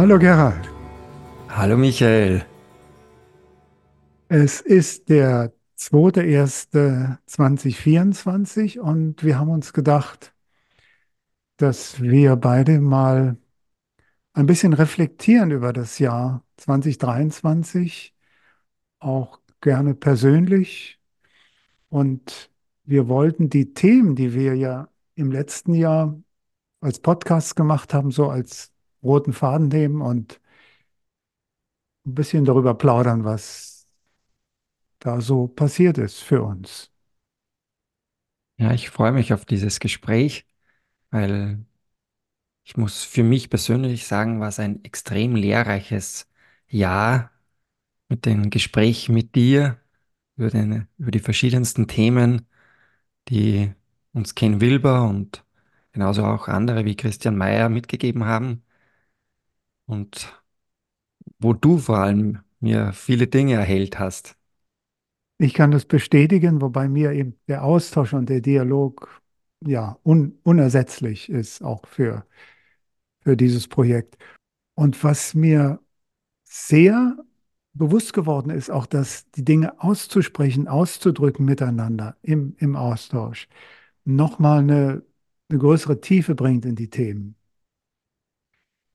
Hallo Gerald, Hallo Michael. es ist der 2.1.2024 und wir haben uns gedacht, dass wir beide mal ein bisschen reflektieren über das Jahr 2023, auch gerne persönlich. Und wir wollten die Themen, die wir ja im letzten Jahr als Podcast gemacht haben, so als roten Faden nehmen und ein bisschen darüber plaudern, was da so passiert ist für uns. Ja, ich freue mich auf dieses Gespräch, weil ich muss für mich persönlich sagen, war es ein extrem lehrreiches Jahr mit den Gesprächen mit dir über den, über die verschiedensten Themen, die uns Ken Wilber und genauso auch andere wie Christian Mayer mitgegeben haben und wo du vor allem mir viele Dinge erhellt hast. Ich kann das bestätigen, wobei mir eben der Austausch und der Dialog ja un unersetzlich ist, auch für, für dieses Projekt. Und was mir sehr bewusst geworden ist, auch dass die Dinge auszusprechen, auszudrücken miteinander im, im Austausch, nochmal eine, eine größere Tiefe bringt in die Themen.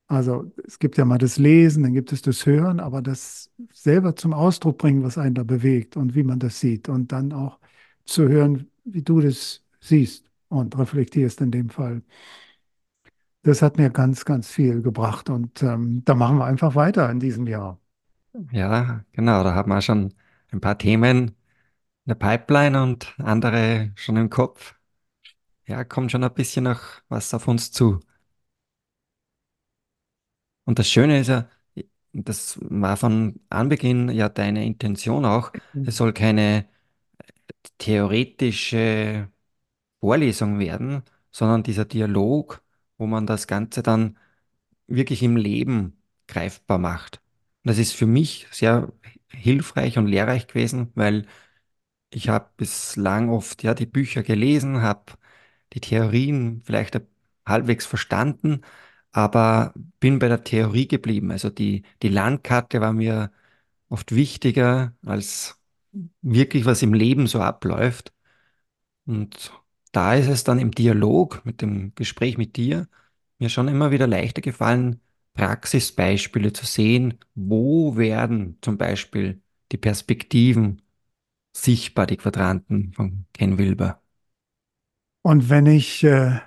Also es gibt ja mal das Lesen, dann gibt es das Hören, aber das selber zum Ausdruck bringen, was einen da bewegt und wie man das sieht und dann auch zu hören, wie du das siehst und reflektierst in dem Fall. Das hat mir ganz, ganz viel gebracht und ähm, da machen wir einfach weiter in diesem Jahr. Ja, genau, da haben wir schon ein paar Themen in der Pipeline und andere schon im Kopf. Ja, kommt schon ein bisschen noch was auf uns zu. Und das Schöne ist ja, das war von Anbeginn ja deine Intention auch, es soll keine theoretische Vorlesung werden, sondern dieser Dialog, wo man das Ganze dann wirklich im Leben greifbar macht. Und das ist für mich sehr hilfreich und lehrreich gewesen, weil ich habe bislang oft ja die Bücher gelesen, habe die Theorien vielleicht halbwegs verstanden, aber bin bei der Theorie geblieben. Also die, die Landkarte war mir oft wichtiger als wirklich, was im Leben so abläuft. Und da ist es dann im Dialog, mit dem Gespräch mit dir, mir schon immer wieder leichter gefallen, Praxisbeispiele zu sehen, wo werden zum Beispiel die Perspektiven sichtbar, die Quadranten von Ken Wilber. Und wenn ich äh,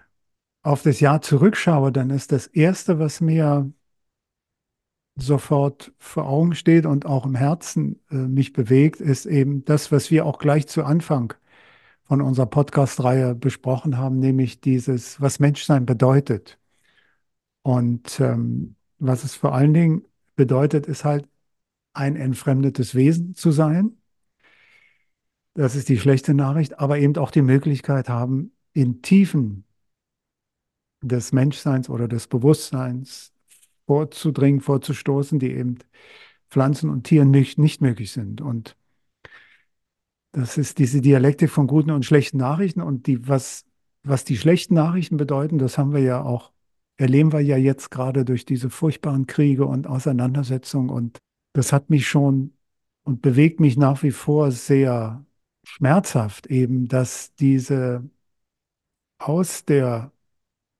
auf das Jahr zurückschaue, dann ist das Erste, was mir sofort vor Augen steht und auch im Herzen äh, mich bewegt, ist eben das, was wir auch gleich zu Anfang von unserer Podcast-Reihe besprochen haben, nämlich dieses, was Menschsein bedeutet. Und ähm, was es vor allen Dingen bedeutet, ist halt ein entfremdetes Wesen zu sein. Das ist die schlechte Nachricht, aber eben auch die Möglichkeit haben, in Tiefen des Menschseins oder des Bewusstseins vorzudringen, vorzustoßen, die eben Pflanzen und Tieren nicht, nicht möglich sind. Und das ist diese Dialektik von guten und schlechten Nachrichten. Und die, was, was die schlechten Nachrichten bedeuten, das haben wir ja auch, erleben wir ja jetzt gerade durch diese furchtbaren Kriege und Auseinandersetzungen. Und das hat mich schon und bewegt mich nach wie vor sehr schmerzhaft eben, dass diese aus der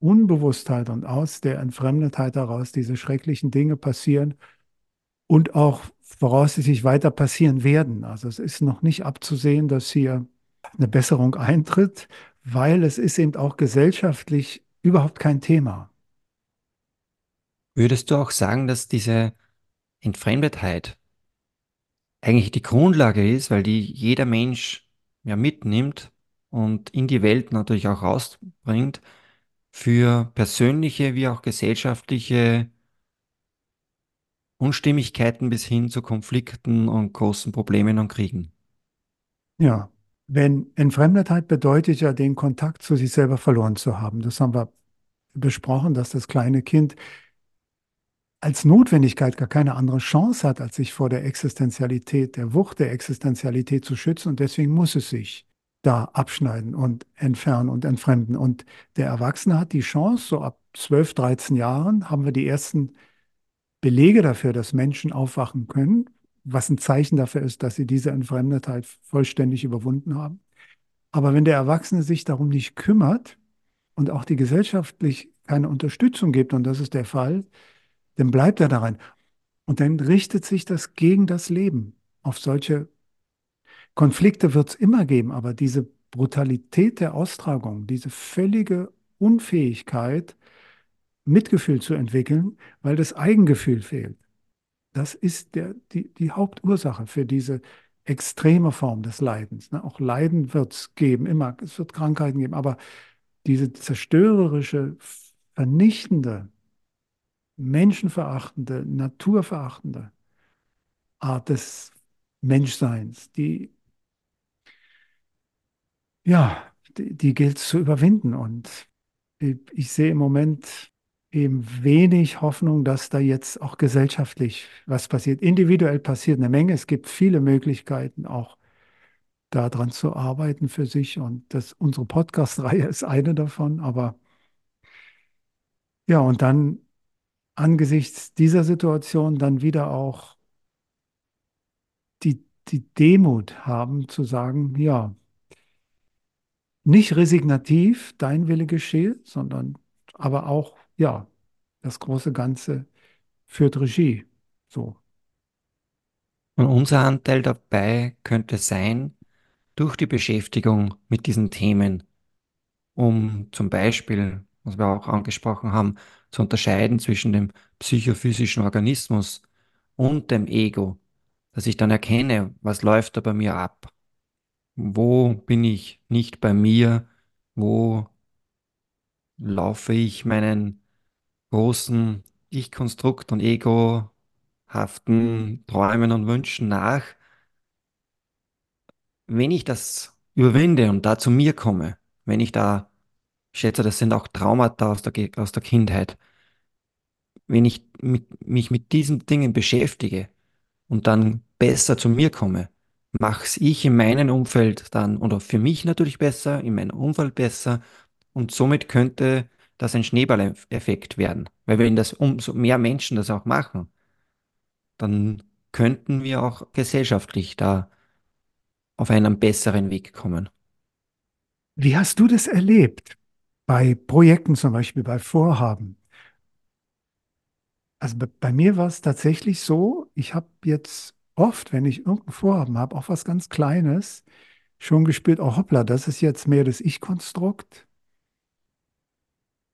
Unbewusstheit und aus der Entfremdetheit heraus diese schrecklichen Dinge passieren und auch voraussichtlich weiter passieren werden. Also es ist noch nicht abzusehen, dass hier eine Besserung eintritt, weil es ist eben auch gesellschaftlich überhaupt kein Thema. Würdest du auch sagen, dass diese Entfremdetheit eigentlich die Grundlage ist, weil die jeder Mensch ja mitnimmt und in die Welt natürlich auch rausbringt für persönliche wie auch gesellschaftliche Unstimmigkeiten bis hin zu Konflikten und großen Problemen und Kriegen. Ja, wenn Entfremdetheit bedeutet ja, den Kontakt zu sich selber verloren zu haben. Das haben wir besprochen, dass das kleine Kind als Notwendigkeit gar keine andere Chance hat, als sich vor der Existenzialität, der Wucht der Existenzialität zu schützen. Und deswegen muss es sich da abschneiden und entfernen und entfremden. Und der Erwachsene hat die Chance, so ab 12, 13 Jahren haben wir die ersten Belege dafür, dass Menschen aufwachen können, was ein Zeichen dafür ist, dass sie diese Entfremdetheit vollständig überwunden haben. Aber wenn der Erwachsene sich darum nicht kümmert und auch die gesellschaftlich keine Unterstützung gibt, und das ist der Fall, dann bleibt er daran. Und dann richtet sich das gegen das Leben. Auf solche Konflikte wird es immer geben, aber diese Brutalität der Austragung, diese völlige Unfähigkeit, Mitgefühl zu entwickeln, weil das Eigengefühl fehlt. Das ist der, die, die Hauptursache für diese extreme Form des Leidens. Ne? Auch Leiden wird es geben, immer. Es wird Krankheiten geben, aber diese zerstörerische, vernichtende, menschenverachtende, naturverachtende Art des Menschseins, die, ja, die, die gilt es zu überwinden. Und ich, sehe im Moment eben wenig Hoffnung, dass da jetzt auch gesellschaftlich was passiert. Individuell passiert eine Menge. Es gibt viele Möglichkeiten, auch daran zu arbeiten für sich. Und das, unsere Podcast-Reihe ist eine davon. Aber ja, und dann angesichts dieser Situation dann wieder auch die, die Demut haben zu sagen, ja, nicht resignativ, dein Wille geschehe, sondern aber auch ja, das große Ganze führt Regie. So. Und unser Anteil dabei könnte sein, durch die Beschäftigung mit diesen Themen, um zum Beispiel, was wir auch angesprochen haben, zu unterscheiden zwischen dem psychophysischen Organismus und dem Ego, dass ich dann erkenne, was läuft da bei mir ab, wo bin ich nicht bei mir, wo laufe ich meinen großen Ich-Konstrukt und egohaften Träumen und Wünschen nach. Wenn ich das überwinde und da zu mir komme, wenn ich da, schätze, das sind auch Traumata aus der, aus der Kindheit, wenn ich mit, mich mit diesen Dingen beschäftige und dann besser zu mir komme, mache ich in meinem Umfeld dann, oder für mich natürlich besser, in meinem Umfeld besser und somit könnte das ein Schneeballeffekt werden. Weil wenn das umso mehr Menschen das auch machen, dann könnten wir auch gesellschaftlich da auf einen besseren Weg kommen. Wie hast du das erlebt? Bei Projekten zum Beispiel, bei Vorhaben? Also bei, bei mir war es tatsächlich so, ich habe jetzt oft, wenn ich irgendein Vorhaben habe, auch was ganz Kleines, schon gespürt, oh hoppla, das ist jetzt mehr das Ich-Konstrukt.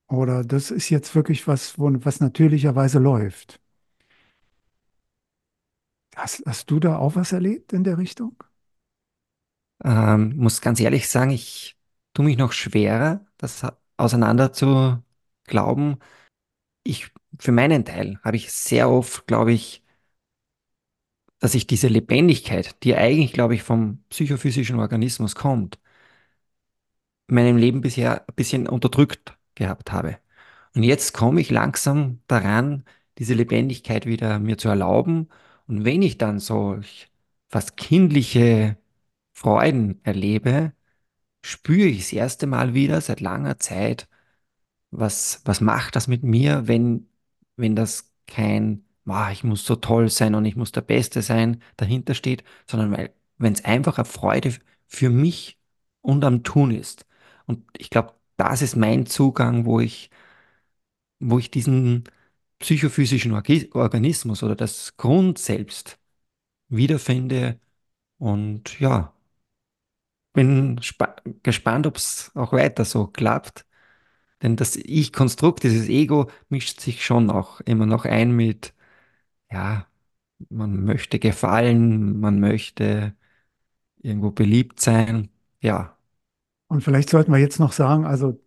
Oder das ist jetzt wirklich was, was natürlicherweise läuft. Hast, hast du da auch was erlebt in der Richtung? Ähm, muss ganz ehrlich sagen, ich tue mich noch schwerer, das auseinander zu glauben. Ich, für meinen Teil habe ich sehr oft, glaube ich, dass ich diese Lebendigkeit, die eigentlich, glaube ich, vom psychophysischen Organismus kommt, in meinem Leben bisher ein bisschen unterdrückt gehabt habe. Und jetzt komme ich langsam daran, diese Lebendigkeit wieder mir zu erlauben. Und wenn ich dann solch fast kindliche Freuden erlebe, spüre ich das erste Mal wieder seit langer Zeit, was, was macht das mit mir, wenn, wenn das kein, "Ah, ich muss so toll sein und ich muss der Beste sein, dahinter steht, sondern weil, wenn es einfach eine Freude für mich und am Tun ist. Und ich glaube, das ist mein Zugang, wo ich, wo ich diesen psychophysischen Organismus oder das Grundselbst wiederfinde. Und ja, bin spa- gespannt, ob es auch weiter so klappt. Denn das Ich-Konstrukt, dieses Ego, mischt sich schon auch immer noch ein mit, ja, man möchte gefallen, man möchte irgendwo beliebt sein. Ja, Und vielleicht sollten wir jetzt noch sagen, also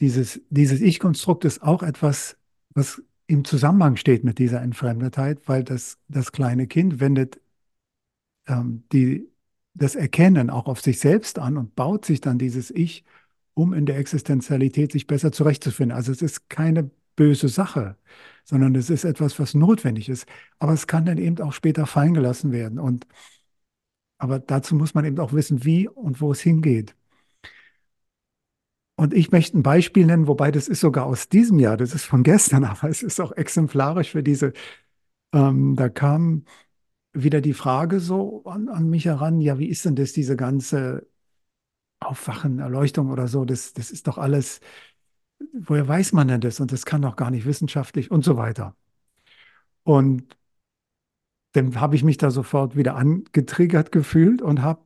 dieses, dieses Ich-Konstrukt ist auch etwas, was im Zusammenhang steht mit dieser Entfremdetheit, weil das, das kleine Kind wendet ähm, die, das Erkennen auch auf sich selbst an und baut sich dann dieses Ich, um in der Existenzialität sich besser zurechtzufinden. Also es ist keine böse Sache, sondern es ist etwas, was notwendig ist. Aber es kann dann eben auch später fallen gelassen werden. Und, aber dazu muss man eben auch wissen, wie und wo es hingeht. Und ich möchte ein Beispiel nennen, wobei das ist sogar aus diesem Jahr, das ist von gestern, aber es ist auch exemplarisch für diese, ähm, da kam wieder die Frage so an, an mich heran, ja, wie ist denn das, diese ganze Aufwachen, Erleuchtung oder so, das, das ist doch alles, woher weiß man denn das? Und das kann doch gar nicht wissenschaftlich und so weiter. Und dann habe ich mich da sofort wieder angetriggert gefühlt und habe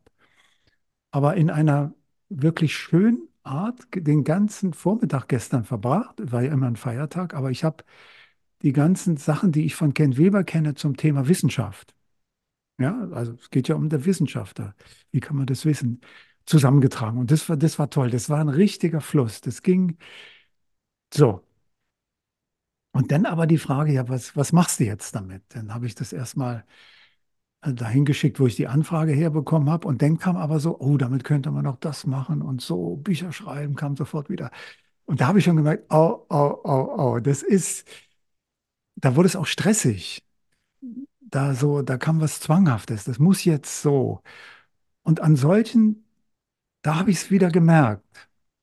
aber in einer wirklich schönen Art den ganzen Vormittag gestern verbracht, war ja immer ein Feiertag, aber ich habe die ganzen Sachen, die ich von Ken Weber kenne zum Thema Wissenschaft, ja, also es geht ja um den Wissenschaftler, wie kann man das wissen, zusammengetragen. Und das war, das war toll, das war ein richtiger Fluss, das ging so. Und dann aber die Frage, ja, was, was machst du jetzt damit? Dann habe ich das erstmal äh, dahin geschickt, wo ich die Anfrage herbekommen habe. Und dann kam aber so, oh, damit könnte man auch das machen und so, Bücher schreiben, kam sofort wieder. Und da habe ich schon gemerkt, oh, oh, oh, oh, das ist, da wurde es auch stressig. Da so, da kam was Zwanghaftes. Das muss jetzt so. Und an solchen, da habe ich es wieder gemerkt.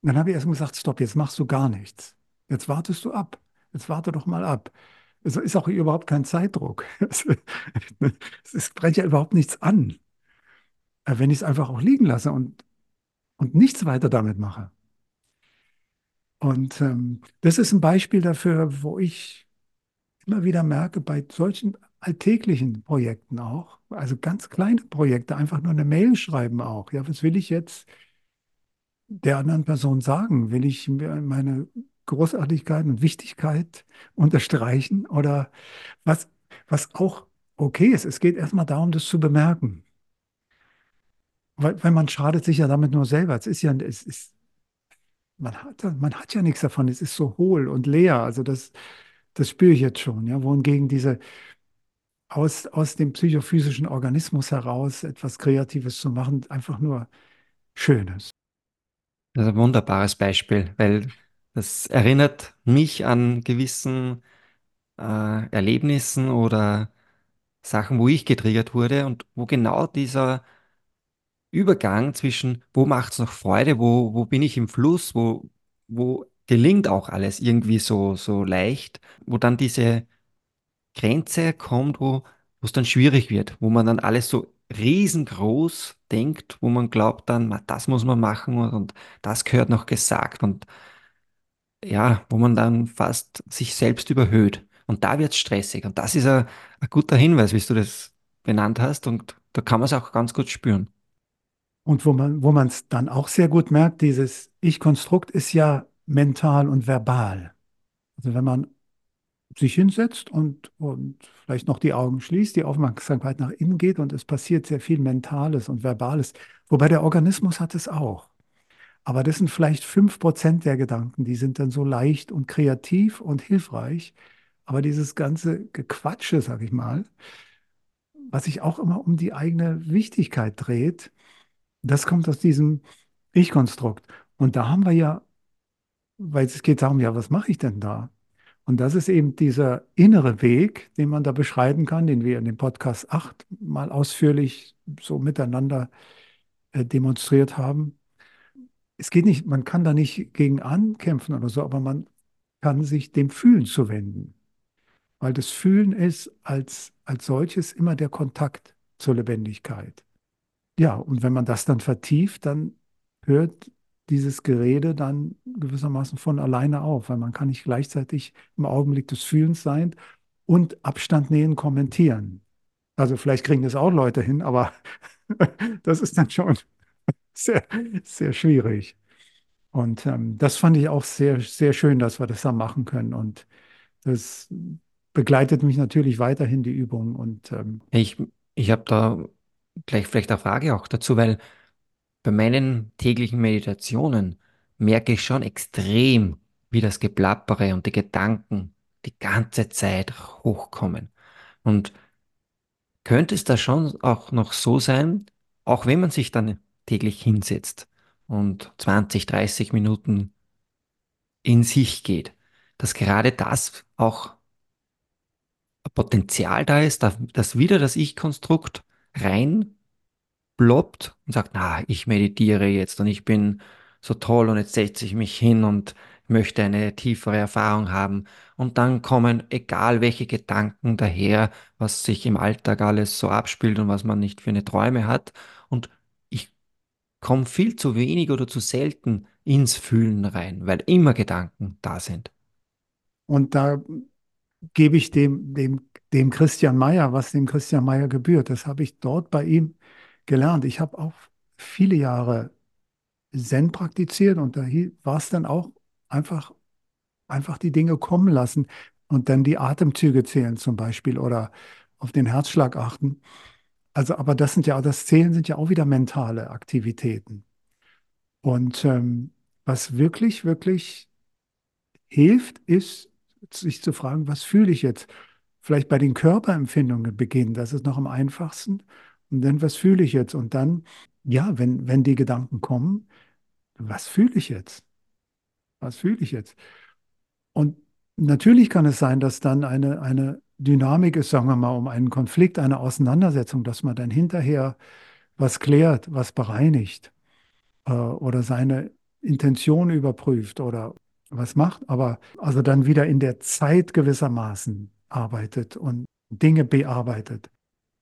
Und dann habe ich erst gesagt, stopp, jetzt machst du gar nichts. Jetzt wartest du ab. Jetzt warte doch mal ab. Es ist auch überhaupt kein Zeitdruck. Es, es brennt ja überhaupt nichts an, äh, wenn ich es einfach auch liegen lasse und, und nichts weiter damit mache. Und ähm, das ist ein Beispiel dafür, wo ich immer wieder merke, bei solchen alltäglichen Projekten auch, also ganz kleine Projekte, einfach nur eine Mail schreiben auch. Ja, was will ich jetzt der anderen Person sagen? Will ich meine Großartigkeit und Wichtigkeit unterstreichen oder was, was auch okay ist. Es geht erstmal darum, das zu bemerken. Weil, weil man schadet sich ja damit nur selber. Es ist ja, es ist, man hat, man hat ja nichts davon. Es ist so hohl und leer. Also das, das spüre ich jetzt schon. Ja, wohingegen diese aus, aus dem psychophysischen Organismus heraus etwas Kreatives zu machen, einfach nur Schönes. Das ist ein wunderbares Beispiel, weil das erinnert mich an gewissen äh, Erlebnissen oder Sachen, wo ich getriggert wurde und wo genau dieser Übergang zwischen, wo macht es noch Freude, wo, wo bin ich im Fluss, wo, wo gelingt auch alles irgendwie so, so leicht, wo dann diese Grenze kommt, wo es dann schwierig wird, wo man dann alles so riesengroß denkt, wo man glaubt dann, "Ma, das muss man machen und, und das gehört noch gesagt. Und ja, wo man dann fast sich selbst überhöht. Und da wird es stressig. Und das ist ein, ein guter Hinweis, wie du das benannt hast. Und da kann man es auch ganz gut spüren. Und wo man, wo man es dann auch sehr gut merkt, dieses Ich-Konstrukt ist ja mental und verbal. Also wenn man sich hinsetzt und, und vielleicht noch die Augen schließt, die Aufmerksamkeit nach innen geht und es passiert sehr viel Mentales und Verbales. Wobei der Organismus hat es auch. Aber das sind vielleicht fünf Prozent der Gedanken, die sind dann so leicht und kreativ und hilfreich. Aber dieses ganze Gequatsche, sag ich mal, was sich auch immer um die eigene Wichtigkeit dreht, das kommt aus diesem Ich-Konstrukt. Und da haben wir ja, weil es geht darum, ja, was mache ich denn da? Und das ist eben dieser innere Weg, den man da beschreiben kann, den wir in dem Podcast 8 mal ausführlich so miteinander äh, demonstriert haben. Es geht nicht, man kann da nicht gegen ankämpfen oder so, aber man kann sich dem Fühlen zuwenden. Weil das Fühlen ist als, als solches immer der Kontakt zur Lebendigkeit. Ja, und wenn man das dann vertieft, dann hört dieses Gerede dann gewissermaßen von alleine auf, weil man kann nicht gleichzeitig im Augenblick des Fühlens sein und Abstand nehmen, kommentieren. Also vielleicht kriegen das auch Leute hin, aber das ist dann schon sehr, sehr schwierig. Und ähm, das fand ich auch sehr, sehr schön, dass wir das da machen können. Und das begleitet mich natürlich weiterhin die Übung. Und ähm, Ich, ich habe da gleich vielleicht eine Frage auch dazu, weil bei meinen täglichen Meditationen merke ich schon extrem, wie das Geplappere und die Gedanken die ganze Zeit hochkommen. Und könnte es da schon auch noch so sein, auch wenn man sich dann täglich hinsetzt und 20, 30 Minuten in sich geht, dass gerade das auch Potenzial da ist, dass, dass wieder das Ich-Konstrukt rein ploppt und sagt, na, ich meditiere jetzt und ich bin so toll und jetzt setze ich mich hin und möchte eine tiefere Erfahrung haben. Und dann kommen, egal welche Gedanken daher, was sich im Alltag alles so abspielt und was man nicht für eine Träume hat. Und ich komme viel zu wenig oder zu selten ins Fühlen rein, weil immer Gedanken da sind. Und da gebe ich dem, dem, dem Christian Meyer, was dem Christian Meyer gebührt. Das habe ich dort bei ihm gelernt. Ich habe auch viele Jahre Zen praktiziert und da war es dann auch einfach, einfach die Dinge kommen lassen und dann die Atemzüge zählen zum Beispiel oder auf den Herzschlag achten. Also, aber das sind ja, das Zählen sind ja auch wieder mentale Aktivitäten. Und ähm, was wirklich, wirklich hilft, ist, sich zu fragen, was fühle ich jetzt? Vielleicht bei den Körperempfindungen beginnen, das ist noch am einfachsten. Und dann, was fühle ich jetzt? Und dann, ja, wenn, wenn die Gedanken kommen, was fühle ich jetzt? Was fühle ich jetzt? Und natürlich kann es sein, dass dann eine, eine Dynamik ist, sagen wir mal, um einen Konflikt, eine Auseinandersetzung, dass man dann hinterher was klärt, was bereinigt äh, oder seine Intention überprüft oder was macht, aber also dann wieder in der Zeit gewissermaßen arbeitet und Dinge bearbeitet.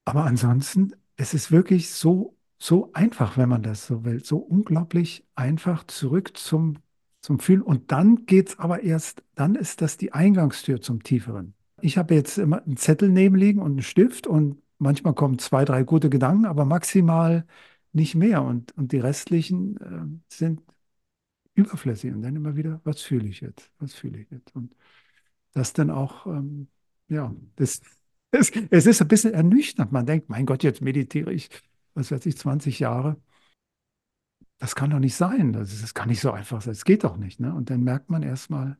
Aber ansonsten, es ist wirklich so, so einfach, wenn man das so will, so unglaublich einfach zurück zum, zum Fühlen. Und dann geht es aber erst, dann ist das die Eingangstür zum Tieferen. Ich habe jetzt immer einen Zettel neben liegen und einen Stift und manchmal kommen zwei, drei gute Gedanken, aber maximal nicht mehr. Und, und die restlichen äh, sind überflüssig. Und dann immer wieder, was fühle ich jetzt? Was fühle ich jetzt? Und das dann auch, ähm, ja, das, es, es ist ein bisschen ernüchternd. Man denkt, mein Gott, jetzt meditiere ich, was weiß ich, 20 Jahre. Das kann doch nicht sein. Das, das kann nicht so einfach sein. Das geht doch nicht. Ne? Und dann merkt man erstmal,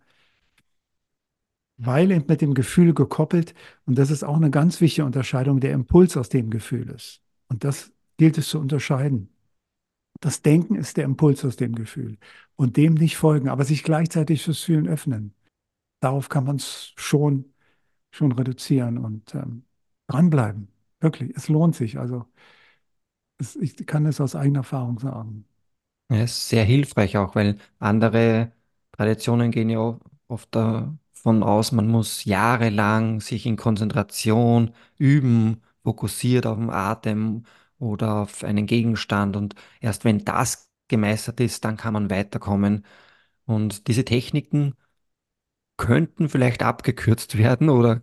weil eben mit dem Gefühl gekoppelt, und das ist auch eine ganz wichtige Unterscheidung, der Impuls aus dem Gefühl ist. Und das gilt es zu unterscheiden. Das Denken ist der Impuls aus dem Gefühl und dem nicht folgen, aber sich gleichzeitig fürs Fühlen öffnen. Darauf kann man es schon, schon reduzieren und ähm, dranbleiben. Wirklich, es lohnt sich. Also es, ich kann es aus eigener Erfahrung sagen. Ja, ist sehr hilfreich auch, weil andere Traditionen gehen ja oft davon aus, man muss jahrelang sich in Konzentration üben, fokussiert auf den Atem oder auf einen Gegenstand. Und erst wenn das gemeistert ist, dann kann man weiterkommen. Und diese Techniken könnten vielleicht abgekürzt werden oder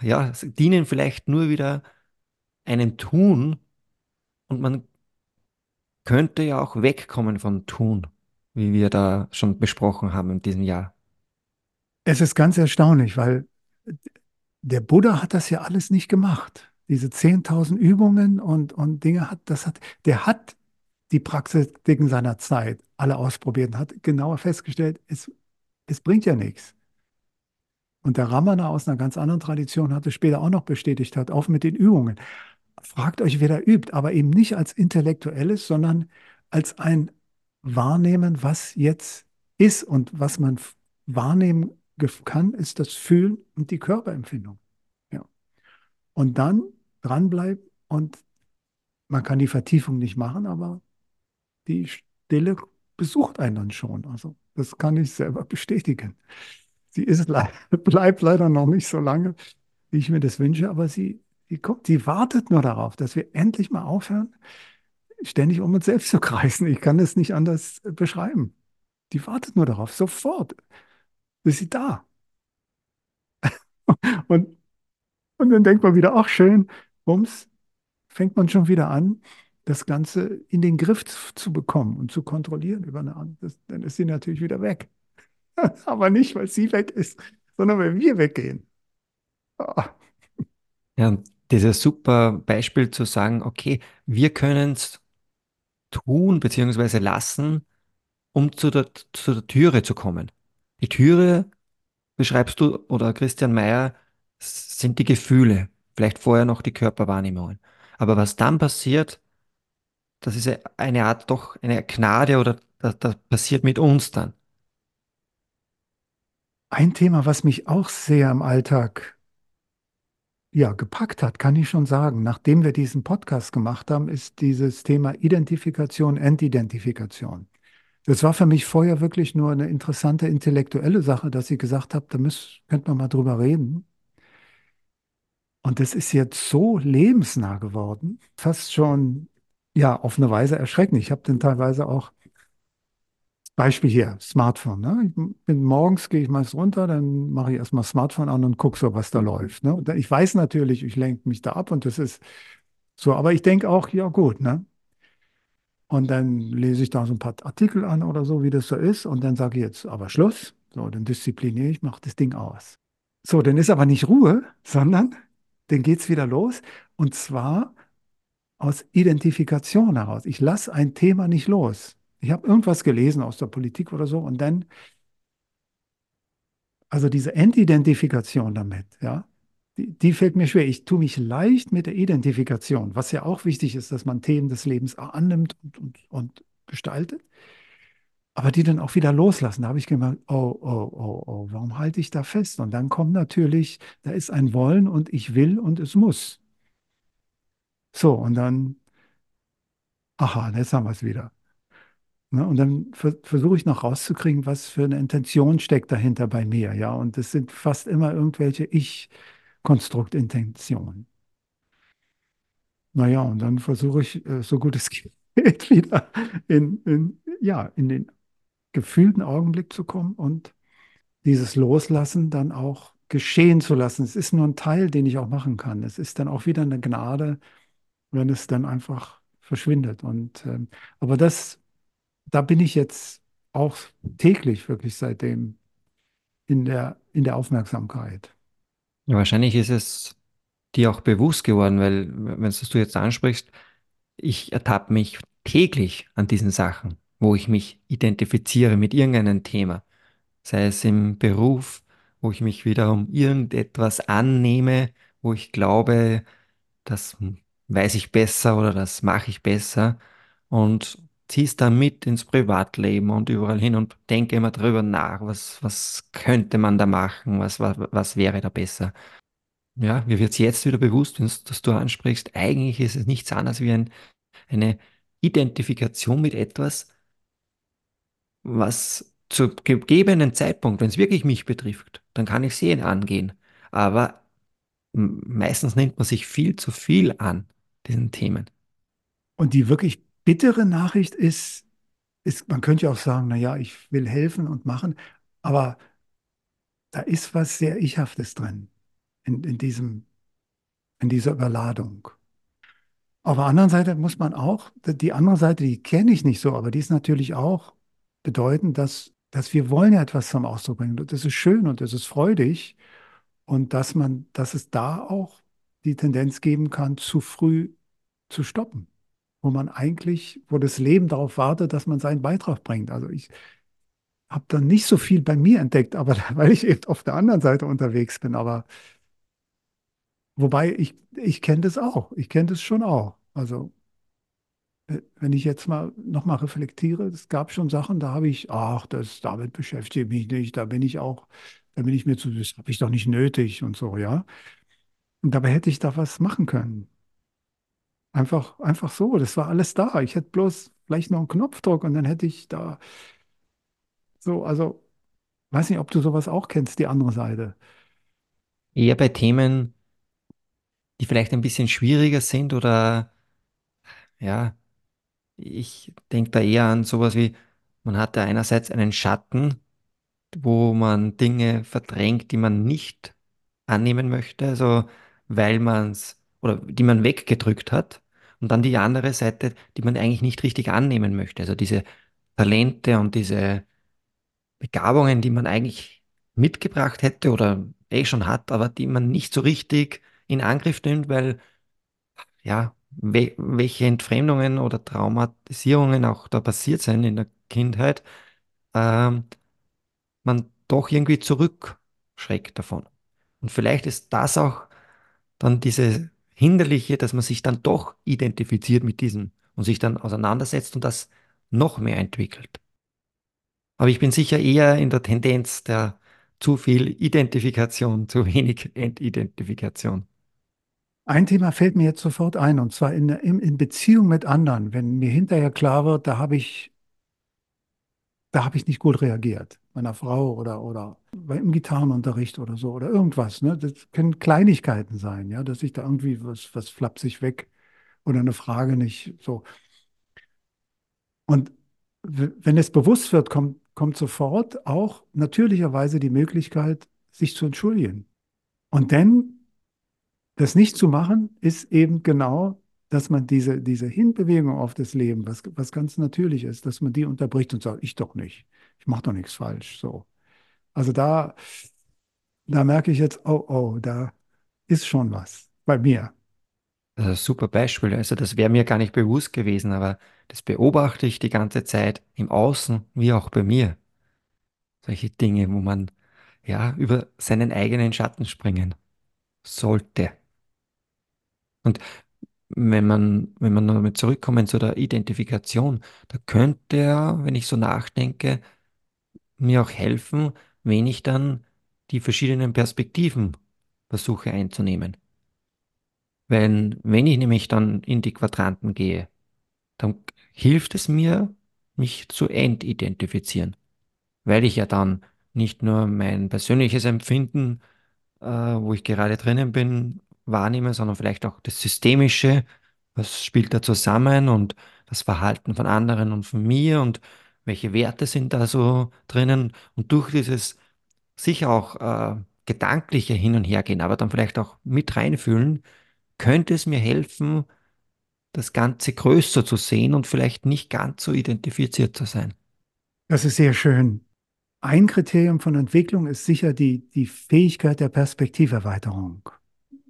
ja, dienen vielleicht nur wieder einem Tun und man könnte ja auch wegkommen von Tun, wie wir da schon besprochen haben in diesem Jahr. Es ist ganz erstaunlich, weil der Buddha hat das ja alles nicht gemacht diese 10.000 Übungen und, und Dinge hat, das hat, der hat die Praktiken seiner Zeit alle ausprobiert und hat genauer festgestellt, es, es bringt ja nichts. Und der Ramana aus einer ganz anderen Tradition hat es später auch noch bestätigt, hat auf mit den Übungen. Fragt euch, wer da übt, aber eben nicht als intellektuelles, sondern als ein Wahrnehmen, was jetzt ist und was man wahrnehmen kann, ist das Fühlen und die Körperempfindung. Und dann dranbleiben und man kann die Vertiefung nicht machen, aber die Stille besucht einen dann schon. Also das kann ich selber bestätigen. Sie ist, bleibt leider noch nicht so lange, wie ich mir das wünsche, aber sie, sie kommt, sie wartet nur darauf, dass wir endlich mal aufhören, ständig um uns selbst zu kreisen. Ich kann es nicht anders beschreiben. Die wartet nur darauf, sofort ist sie da. Und und dann denkt man wieder, ach schön, bums, fängt man schon wieder an, das Ganze in den Griff zu bekommen und zu kontrollieren über eine andere. Dann ist sie natürlich wieder weg. Aber nicht, weil sie weg ist, sondern weil wir weggehen. Oh. Ja, dieses super Beispiel zu sagen, okay, wir können es tun bzw. lassen, um zu der, zu der Türe zu kommen. Die Türe beschreibst du oder Christian Mayer sind die Gefühle, vielleicht vorher noch die Körperwahrnehmungen. Aber was dann passiert, das ist eine Art doch eine Gnade oder das, das passiert mit uns dann. Ein Thema, was mich auch sehr im Alltag ja, gepackt hat, kann ich schon sagen, nachdem wir diesen Podcast gemacht haben, ist dieses Thema Identifikation, Entidentifikation. Das war für mich vorher wirklich nur eine interessante intellektuelle Sache, dass ich gesagt habe, da müsst, könnte man mal drüber reden. Und das ist jetzt so lebensnah geworden, fast schon, ja, auf eine Weise erschreckend. Ich habe dann teilweise auch, Beispiel hier, Smartphone. Ne? Ich bin, morgens gehe ich meist runter, dann mache ich erstmal Smartphone an und gucke so, was da läuft. Ne? Ich weiß natürlich, ich lenke mich da ab und das ist so, aber ich denke auch, ja gut, ne? Und dann lese ich da so ein paar Artikel an oder so, wie das so ist. Und dann sage ich jetzt aber Schluss. So, dann diszipliniere ich, mache das Ding aus. So, dann ist aber nicht Ruhe, sondern dann geht es wieder los. Und zwar aus Identifikation heraus. Ich lasse ein Thema nicht los. Ich habe irgendwas gelesen aus der Politik oder so und dann, also diese Entidentifikation damit, ja, die, die fällt mir schwer. Ich tue mich leicht mit der Identifikation, was ja auch wichtig ist, dass man Themen des Lebens annimmt und, und, und gestaltet, aber die dann auch wieder loslassen. Da habe ich gemerkt, oh, oh, oh, oh, warum halte ich da fest? Und dann kommt natürlich, da ist ein Wollen und ich will und es muss. So, und dann, aha, jetzt haben wir es wieder. Ne, und dann ver versuche ich noch rauszukriegen, was für eine Intention steckt dahinter bei mir. Ja, und das sind fast immer irgendwelche Ich-Konstruktintentionen. Naja, und dann versuche ich, äh, so gut es geht, wieder in, in, ja, in den gefühlten Augenblick zu kommen und dieses Loslassen dann auch geschehen zu lassen. Es ist nur ein Teil, den ich auch machen kann. Es ist dann auch wieder eine Gnade, wenn es dann einfach verschwindet. Und ähm, aber das, da bin ich jetzt auch täglich wirklich seitdem in der, in der Aufmerksamkeit. Ja, wahrscheinlich ist es dir auch bewusst geworden, weil, wenn du jetzt ansprichst, ich ertappe mich täglich an diesen Sachen, wo ich mich identifiziere mit irgendeinem Thema, sei es im Beruf, wo ich mich wiederum irgendetwas annehme, wo ich glaube, das weiß ich besser oder das mache ich besser. Und zieh's dann mit ins Privatleben und überall hin und denke immer drüber nach, was, was könnte man da machen, was, was, was wäre da besser. Ja, mir wird es jetzt wieder bewusst, dass du ansprichst, eigentlich ist es nichts anderes wie ein, eine Identifikation mit etwas, was zu gegebenen Zeitpunkt, wenn es wirklich mich betrifft, dann kann ich sehen angehen. Aber meistens nimmt man sich viel zu viel an diesen Themen. Und die wirklich bittere Nachricht ist, ist, man könnte ja auch sagen, na ja, ich will helfen und machen, aber da ist was sehr Ich-haftes drin in, in diesem, in dieser Überladung. Auf der anderen Seite muss man auch, die andere Seite, die kenne ich nicht so, aber die ist natürlich auch bedeutend, dass, dass wir wollen ja etwas zum Ausdruck bringen. Das ist schön und das ist freudig. Und dass man, dass es da auch die Tendenz geben kann, zu früh zu stoppen. Wo man eigentlich, wo das Leben darauf wartet, dass man seinen Beitrag bringt. Also ich habe da nicht so viel bei mir entdeckt, aber weil ich eben auf der anderen Seite unterwegs bin. Aber wobei ich, ich kenne das auch. Ich kenne das schon auch. Also äh, wenn ich jetzt mal nochmal reflektiere, es gab schon Sachen, da habe ich, ach, das, damit beschäftige ich mich nicht, da bin ich auch, da bin ich mir zu, das habe ich doch nicht nötig und so, ja. Und dabei hätte ich da was machen können. Einfach, einfach so, das war alles da. Ich hätte bloß vielleicht noch einen Knopfdruck und dann hätte ich da so, also, weiß nicht, ob du sowas auch kennst, die andere Seite. Eher bei Themen, die vielleicht ein bisschen schwieriger sind oder ja, ich denke da eher an sowas wie, man hat da einerseits einen Schatten, wo man Dinge verdrängt, die man nicht annehmen möchte, also weil man es oder die man weggedrückt hat. Und dann die andere Seite, die man eigentlich nicht richtig annehmen möchte. Also diese Talente und diese Begabungen, die man eigentlich mitgebracht hätte oder eh schon hat, aber die man nicht so richtig in Angriff nimmt, weil ja, we welche Entfremdungen oder Traumatisierungen auch da passiert sind in der Kindheit, ähm, man doch irgendwie zurückschreckt davon. Und vielleicht ist das auch dann diese Hinderliche, dass man sich dann doch identifiziert mit diesem und sich dann auseinandersetzt und das noch mehr entwickelt. Aber ich bin sicher eher in der Tendenz der zu viel Identifikation, zu wenig Entidentifikation. Ein Thema fällt mir jetzt sofort ein, und zwar in, in, Beziehung mit anderen. Wenn mir hinterher klar wird, da habe ich da habe ich nicht gut reagiert. Meiner Frau oder, oder im Gitarrenunterricht oder so oder irgendwas. Ne? Das können Kleinigkeiten sein, ja, dass ich da irgendwie was, was flapsig weg oder eine Frage nicht so. Und wenn es bewusst wird, kommt, kommt sofort auch natürlicherweise die Möglichkeit, sich zu entschuldigen. Und dann das nicht zu machen, ist eben genau, dass man diese, diese Hinbewegung auf das Leben, was, was ganz natürlich ist, dass man die unterbricht und sagt, ich doch nicht. Ich mache doch nichts falsch. So. Also da, da merke ich jetzt, oh, oh, da ist schon was bei mir. Das ist ein super Beispiel. Also das wäre mir gar nicht bewusst gewesen, aber das beobachte ich die ganze Zeit im Außen wie auch bei mir. Solche Dinge, wo man ja über seinen eigenen Schatten springen sollte. Und wenn man, wenn man damit zurückkommen zu der Identifikation, da könnte ja, wenn ich so nachdenke, mir auch helfen, wenn ich dann die verschiedenen Perspektiven versuche einzunehmen. Wenn, wenn ich nämlich dann in die Quadranten gehe, dann hilft es mir, mich zu entidentifizieren, weil ich ja dann nicht nur mein persönliches Empfinden, äh, wo ich gerade drinnen bin, wahrnehme, sondern vielleicht auch das Systemische, was spielt da zusammen und das Verhalten von anderen und von mir und welche Werte sind da so drinnen und durch dieses sicher auch äh, gedankliche Hin- und Hergehen, aber dann vielleicht auch mit reinfühlen, könnte es mir helfen, das Ganze größer zu sehen und vielleicht nicht ganz so identifiziert zu sein. Das ist sehr schön. Ein Kriterium von Entwicklung ist sicher die, die Fähigkeit der Perspektiverweiterung.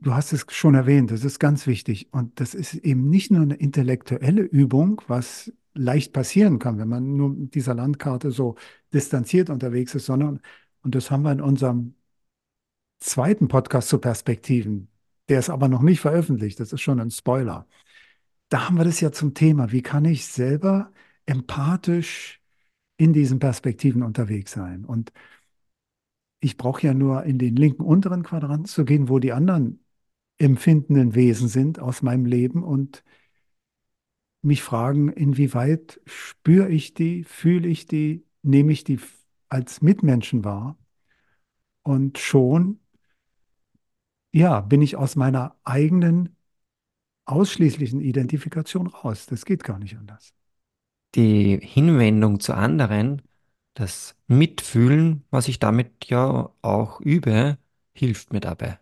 Du hast es schon erwähnt, das ist ganz wichtig. Und das ist eben nicht nur eine intellektuelle Übung, was leicht passieren kann, wenn man nur mit dieser Landkarte so distanziert unterwegs ist, sondern, und das haben wir in unserem zweiten Podcast zu Perspektiven, der ist aber noch nicht veröffentlicht, das ist schon ein Spoiler. Da haben wir das ja zum Thema, wie kann ich selber empathisch in diesen Perspektiven unterwegs sein? Und ich brauche ja nur in den linken unteren Quadranten zu gehen, wo die anderen empfindenden Wesen sind aus meinem Leben und mich fragen, inwieweit spüre ich die, fühle ich die, nehme ich die als Mitmenschen wahr? Und schon, ja, bin ich aus meiner eigenen ausschließlichen Identifikation raus. Das geht gar nicht anders. Die Hinwendung zu anderen, das Mitfühlen, was ich damit ja auch übe, hilft mir dabei.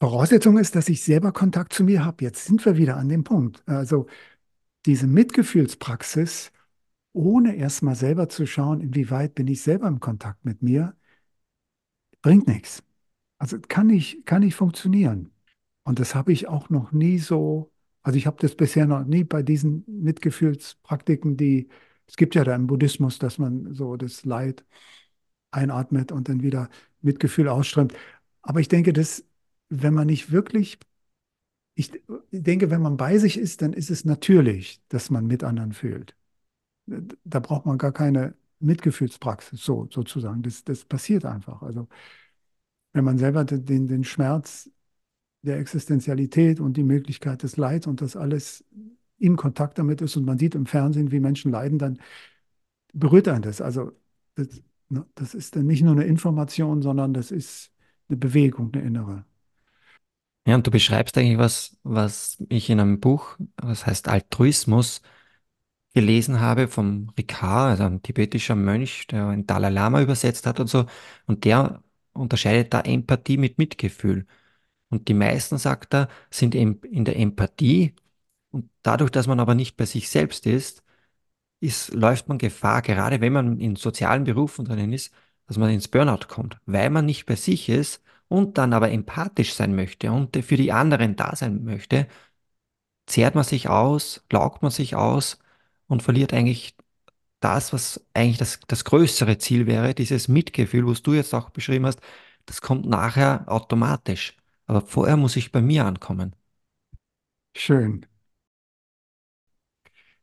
Voraussetzung ist, dass ich selber Kontakt zu mir habe. Jetzt sind wir wieder an dem Punkt. Also diese Mitgefühlspraxis, ohne erstmal selber zu schauen, inwieweit bin ich selber im Kontakt mit mir, bringt nichts. Also kann nicht, kann nicht funktionieren. Und das habe ich auch noch nie so, also ich habe das bisher noch nie bei diesen Mitgefühlspraktiken, die, es gibt ja da im Buddhismus, dass man so das Leid einatmet und dann wieder Mitgefühl ausströmt. Aber ich denke, dass wenn man nicht wirklich, ich denke, wenn man bei sich ist, dann ist es natürlich, dass man mit anderen fühlt. Da braucht man gar keine Mitgefühlspraxis, so sozusagen. Das, das passiert einfach. Also wenn man selber den, den Schmerz der Existenzialität und die Möglichkeit des Leids und das alles in Kontakt damit ist und man sieht im Fernsehen, wie Menschen leiden, dann berührt einen das. Also das, ne, das ist dann nicht nur eine Information, sondern das ist eine Bewegung, eine innere. Ja, und du beschreibst eigentlich was, was ich in einem Buch, das heißt Altruismus, gelesen habe vom Ricard, also ein tibetischer Mönch, der einen Dalai Lama übersetzt hat und so. Und der unterscheidet da Empathie mit Mitgefühl. Und die meisten, sagt er, sind in der Empathie. Und dadurch, dass man aber nicht bei sich selbst ist, ist, läuft man Gefahr, gerade wenn man in sozialen Berufen drinnen ist, dass man ins Burnout kommt, weil man nicht bei sich ist und dann aber empathisch sein möchte und für die anderen da sein möchte, zehrt man sich aus, laugt man sich aus und verliert eigentlich das, was eigentlich das, das größere Ziel wäre, dieses Mitgefühl, was du jetzt auch beschrieben hast, das kommt nachher automatisch. Aber vorher muss ich bei mir ankommen. Schön.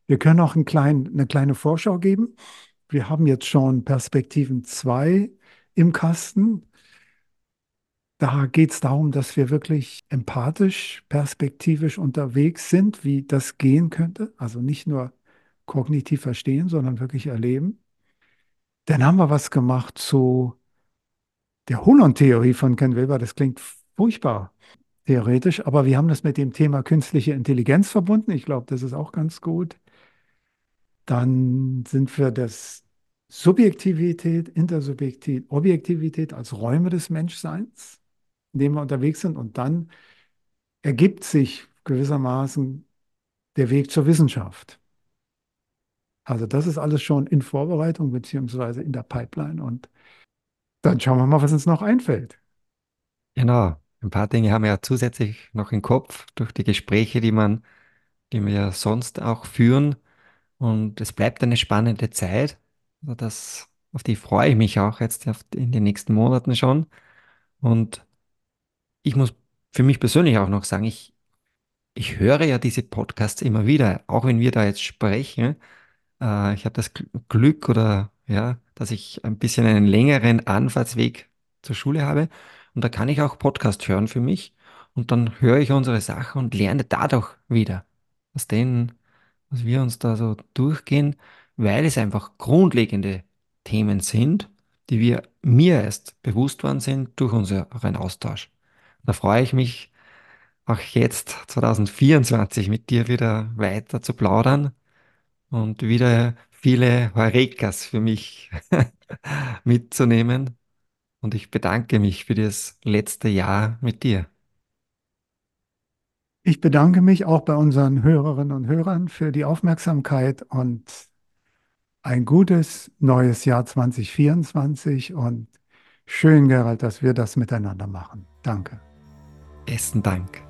Wir können auch ein klein, eine kleine Vorschau geben. Wir haben jetzt schon Perspektiven 2 im Kasten. Da geht es darum, dass wir wirklich empathisch, perspektivisch unterwegs sind, wie das gehen könnte. Also nicht nur kognitiv verstehen, sondern wirklich erleben. Dann haben wir was gemacht zu der Holon-Theorie von Ken Wilber. Das klingt furchtbar theoretisch, aber wir haben das mit dem Thema künstliche Intelligenz verbunden. Ich glaube, das ist auch ganz gut. Dann sind wir das Subjektivität, Intersubjektivität, Objektivität als Räume des Menschseins, in denen wir unterwegs sind. Und dann ergibt sich gewissermaßen der Weg zur Wissenschaft. Also das ist alles schon in Vorbereitung beziehungsweise in der Pipeline. Und dann schauen wir mal, was uns noch einfällt. Genau, ein paar Dinge haben wir ja zusätzlich noch im Kopf durch die Gespräche, die man, die wir sonst auch führen. Und es bleibt eine spannende Zeit. Also das, auf die freue ich mich auch jetzt in den nächsten Monaten schon. Und ich muss für mich persönlich auch noch sagen, ich, ich höre ja diese Podcasts immer wieder, auch wenn wir da jetzt sprechen. Äh, ich habe das Gl- Glück oder ja, dass ich ein bisschen einen längeren Anfahrtsweg zur Schule habe. Und da kann ich auch Podcast hören für mich. Und dann höre ich unsere Sachen und lerne dadurch wieder aus denen, was wir uns da so durchgehen, weil es einfach grundlegende Themen sind, die wir mir erst bewusst worden sind durch unseren Austausch. Da freue ich mich auch jetzt 2024 mit dir wieder weiter zu plaudern und wieder viele Heurekas für mich mitzunehmen. Und ich bedanke mich für das letzte Jahr mit dir. Ich bedanke mich auch bei unseren Hörerinnen und Hörern für die Aufmerksamkeit und ein gutes neues Jahr 2024 und schön, Gerald, dass wir das miteinander machen. Danke. Besten Dank.